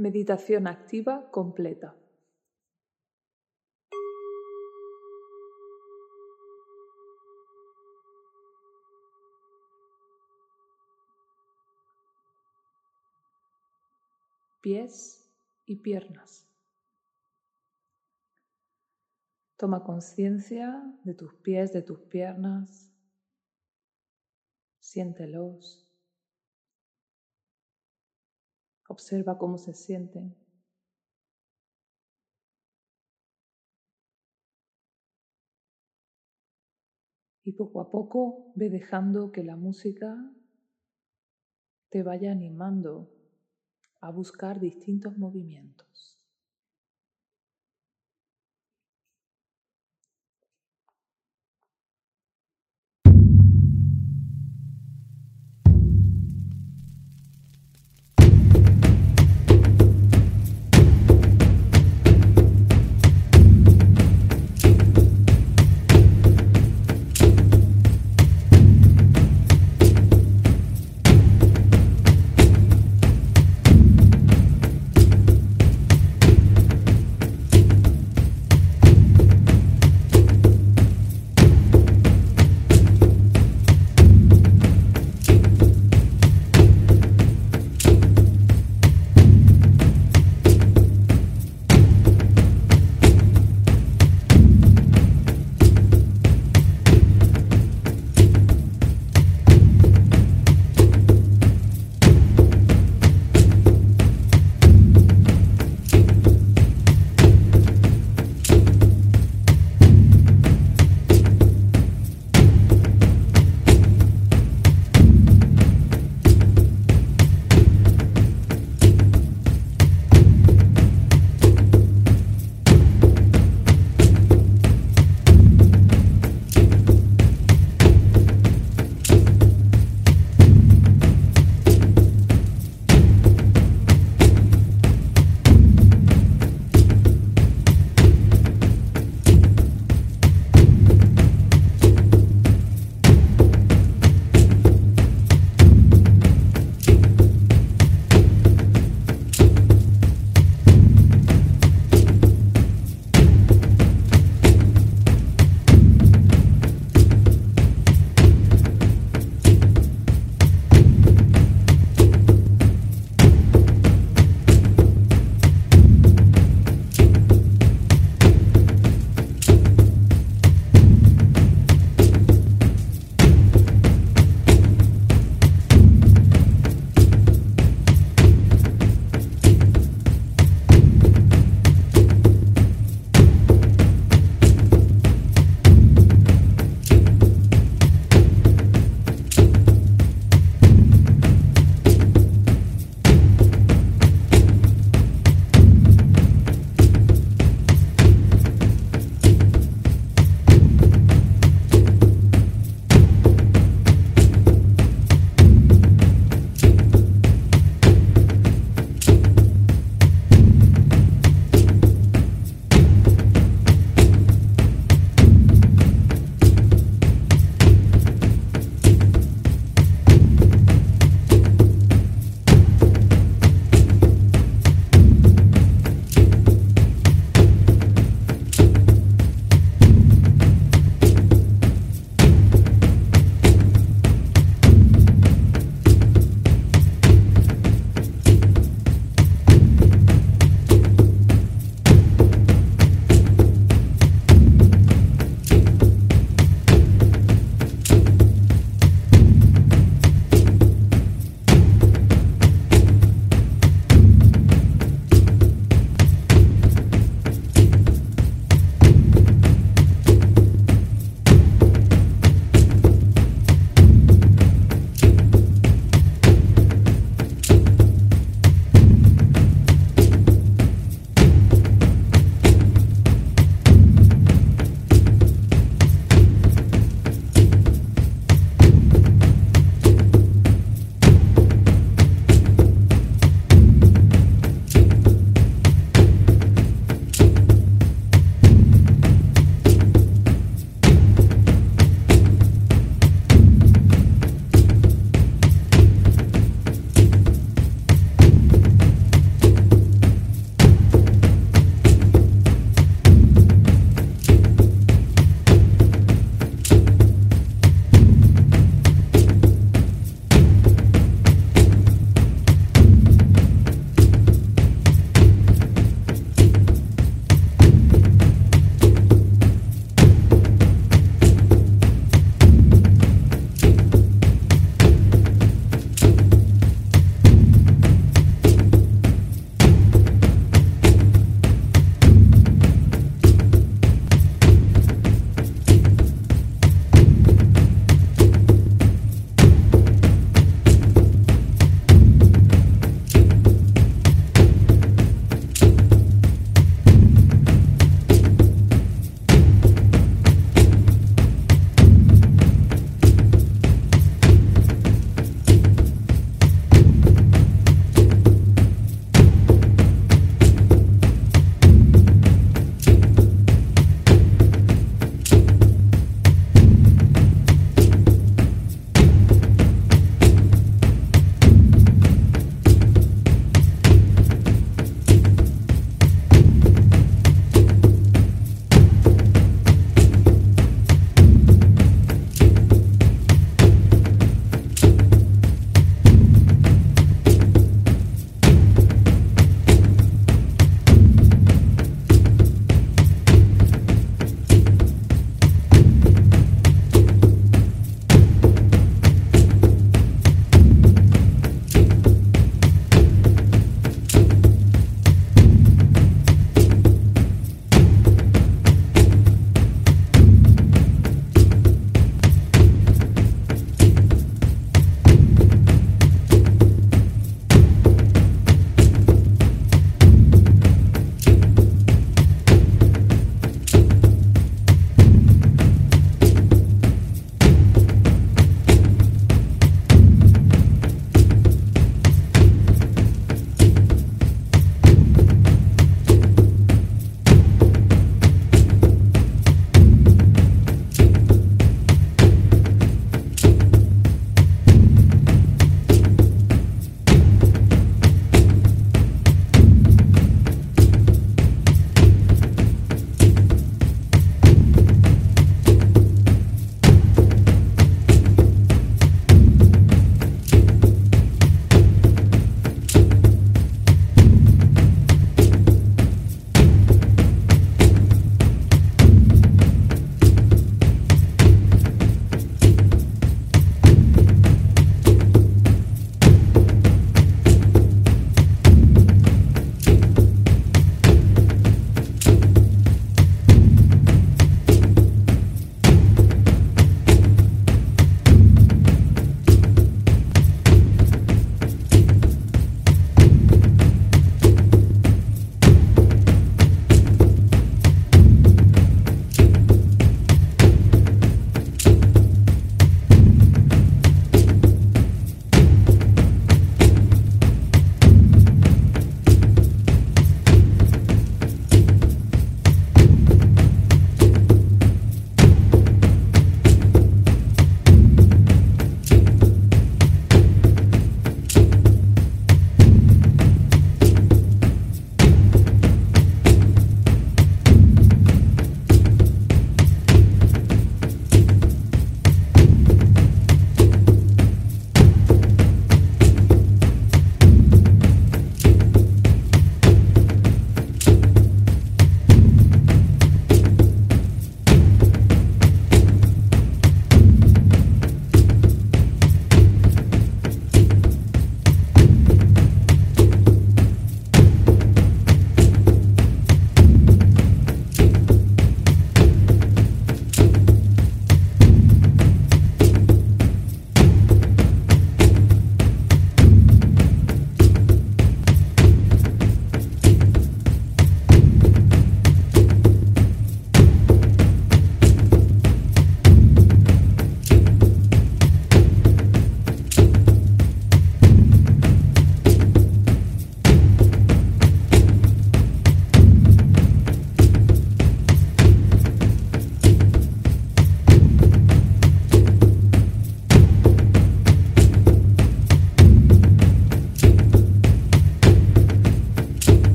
Meditación activa completa. Pies y piernas. Toma conciencia de tus pies, de tus piernas. Siéntelos. Observa cómo se sienten. Y poco a poco ve dejando que la música te vaya animando a buscar distintos movimientos.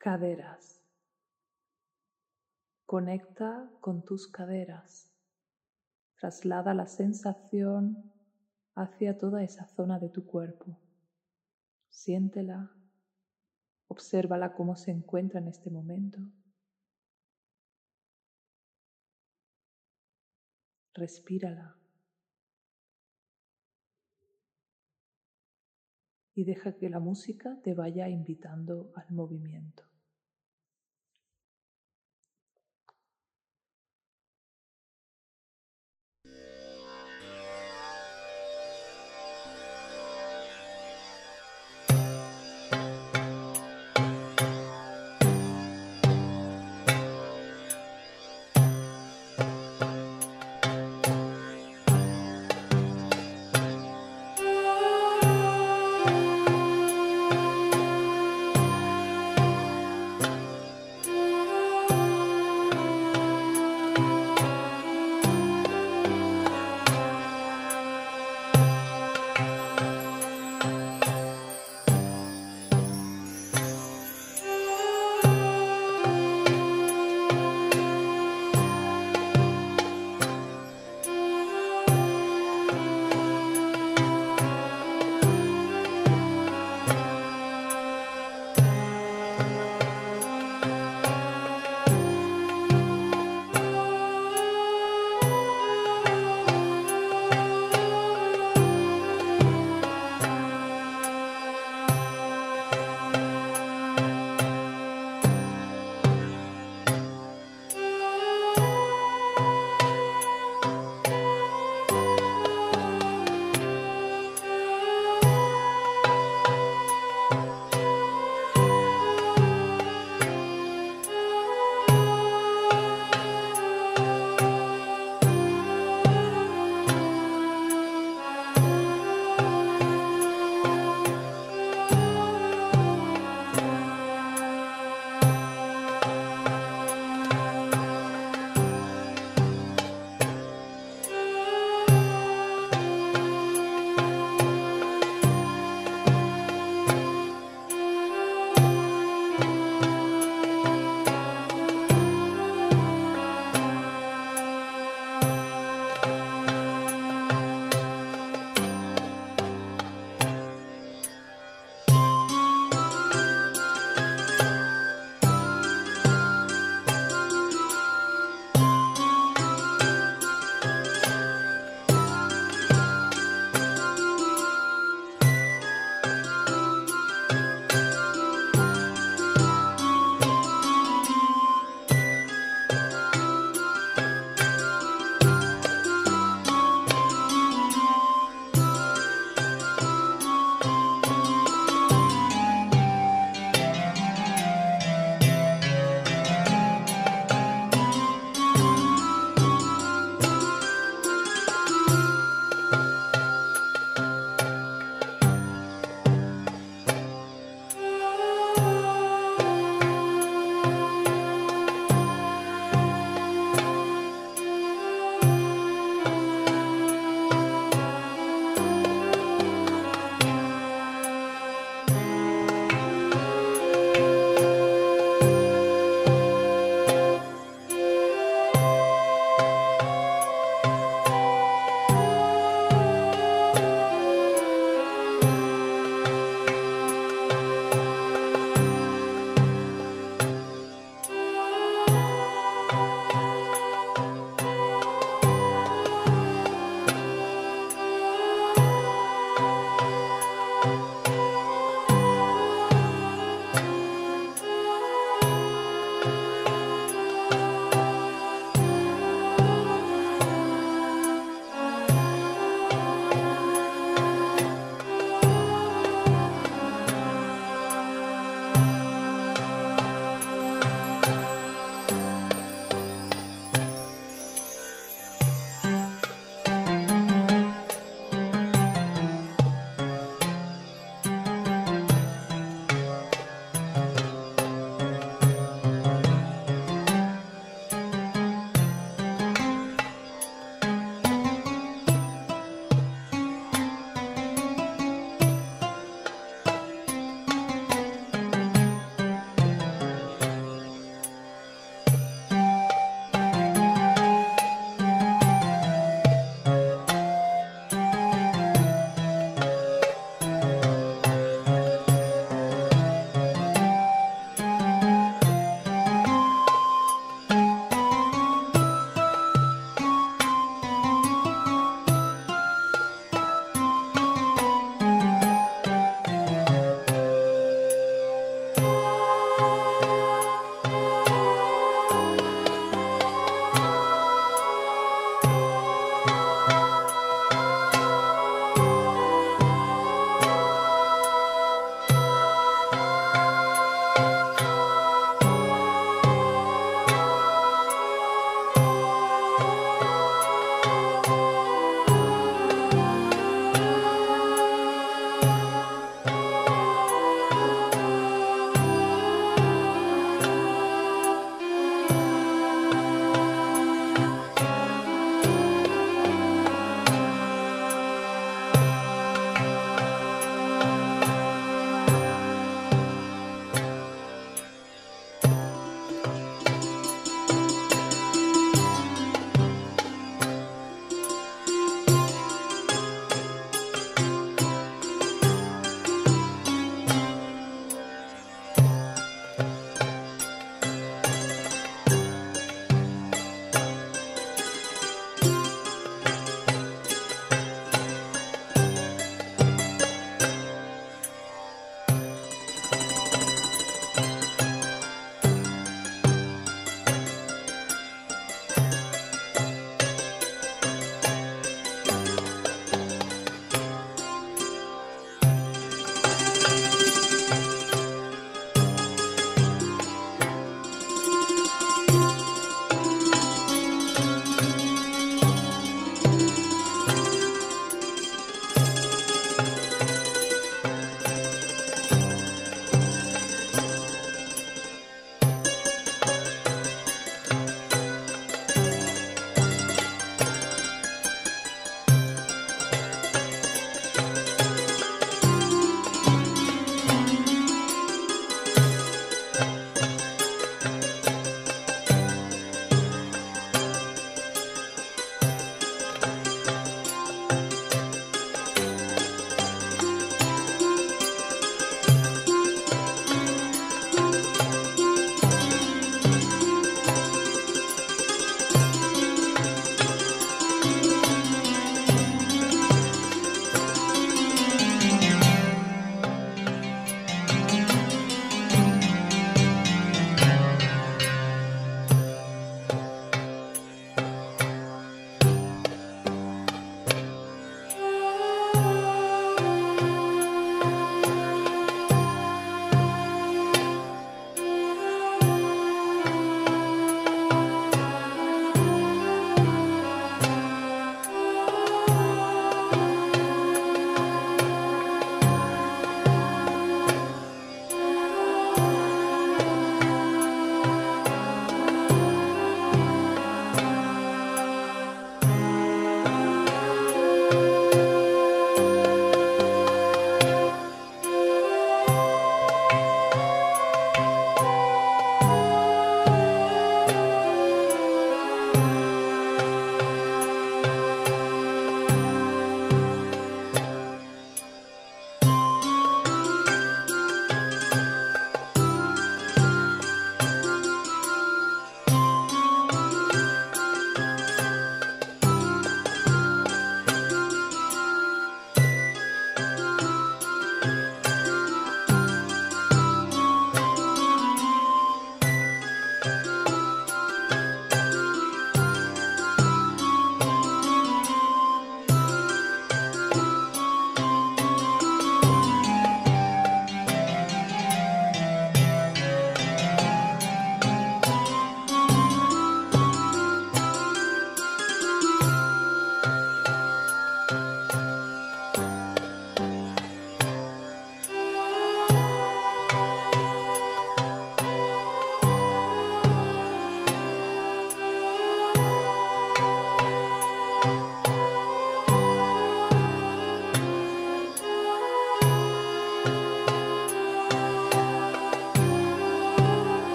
Caderas. Conecta con tus caderas. Traslada la sensación hacia toda esa zona de tu cuerpo. Siéntela, obsérvala cómo se encuentra en este momento. Respírala. Y deja que la música te vaya invitando al movimiento.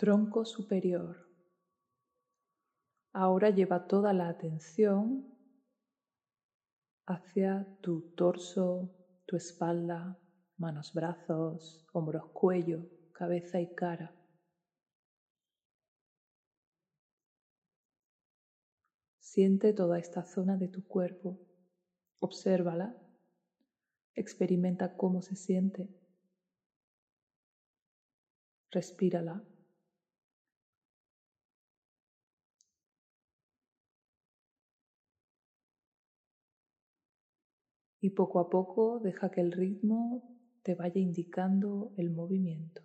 Tronco superior. Ahora lleva toda la atención hacia tu torso, tu espalda, manos, brazos, hombros, cuello, cabeza y cara. Siente toda esta zona de tu cuerpo, obsérvala, experimenta cómo se siente, respírala. Y poco a poco deja que el ritmo te vaya indicando el movimiento.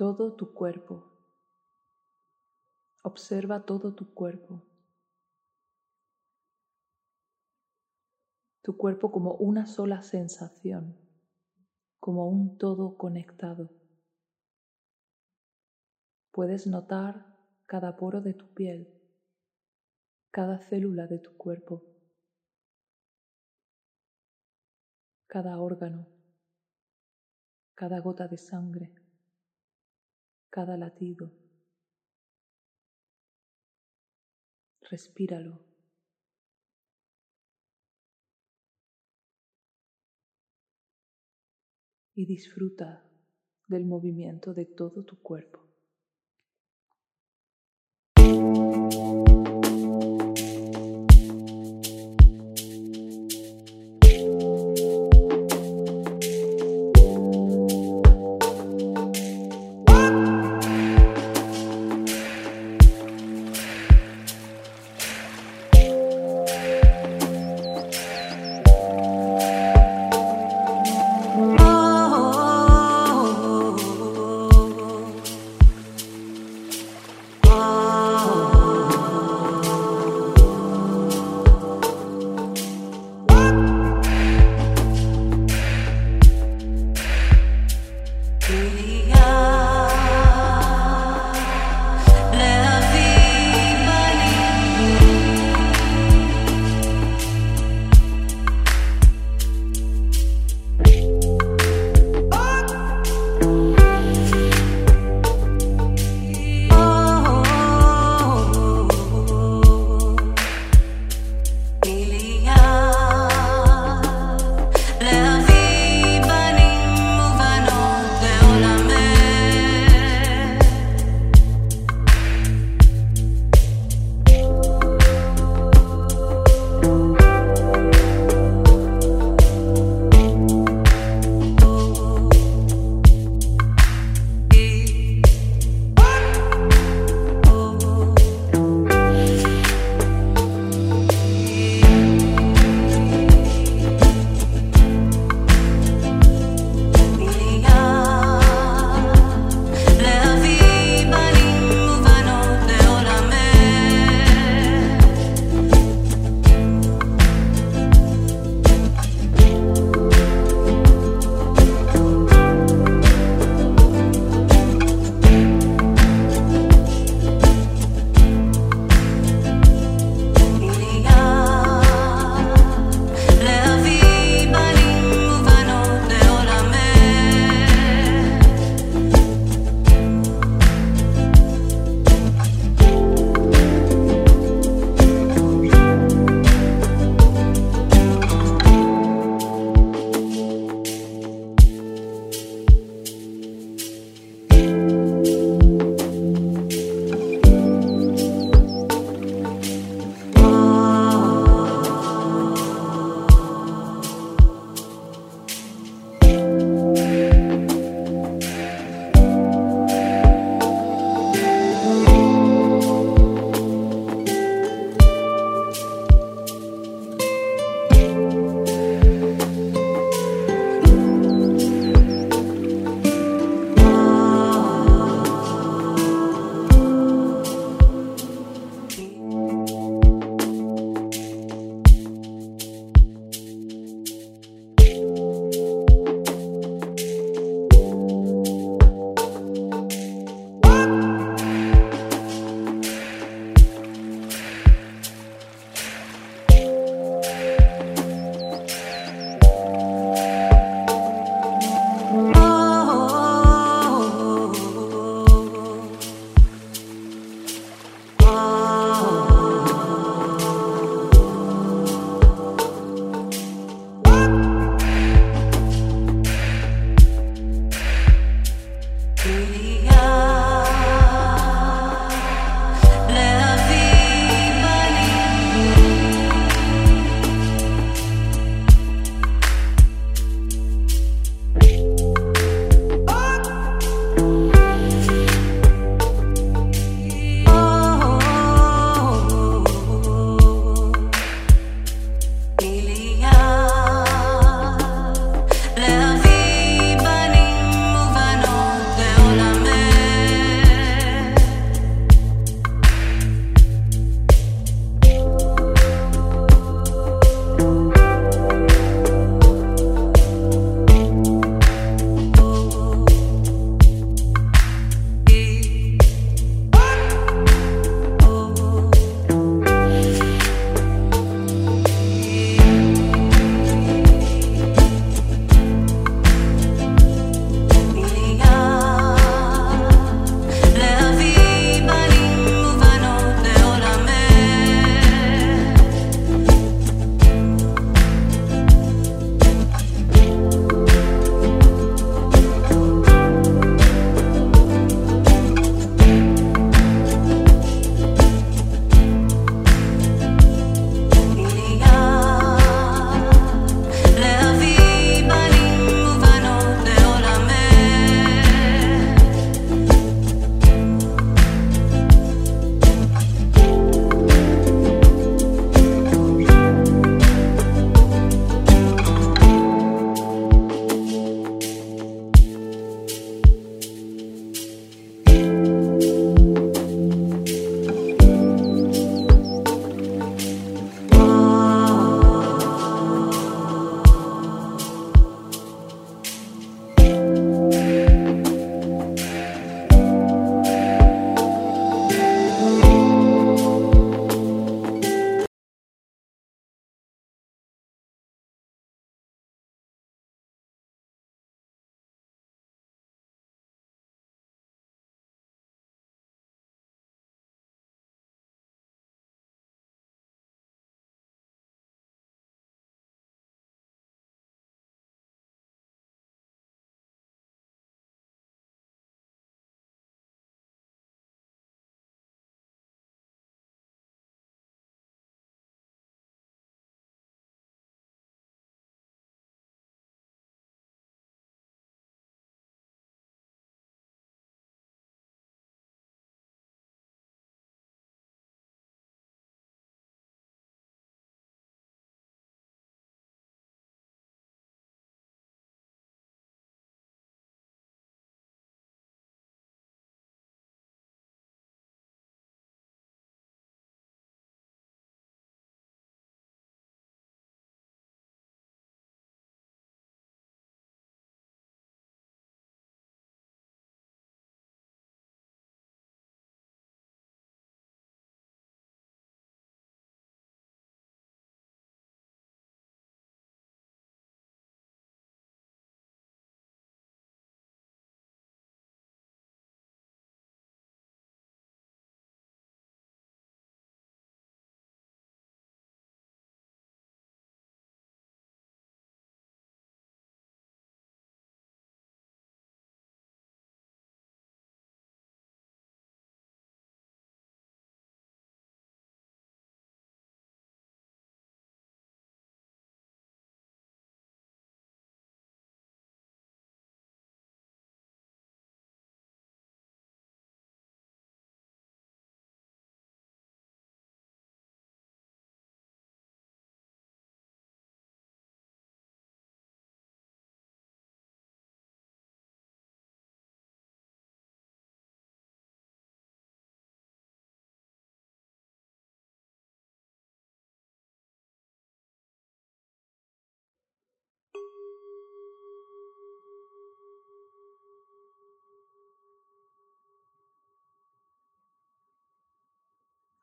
Todo tu cuerpo. Observa todo tu cuerpo. Tu cuerpo como una sola sensación, como un todo conectado. Puedes notar cada poro de tu piel, cada célula de tu cuerpo, cada órgano, cada gota de sangre, cada latido. Respíralo. Y disfruta del movimiento de todo tu cuerpo.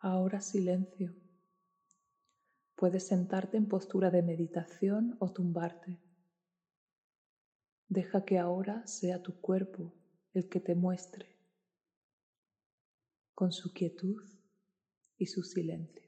Ahora silencio. Puedes sentarte en postura de meditación o tumbarte. Deja que ahora sea tu cuerpo el que te muestre con su quietud y su silencio.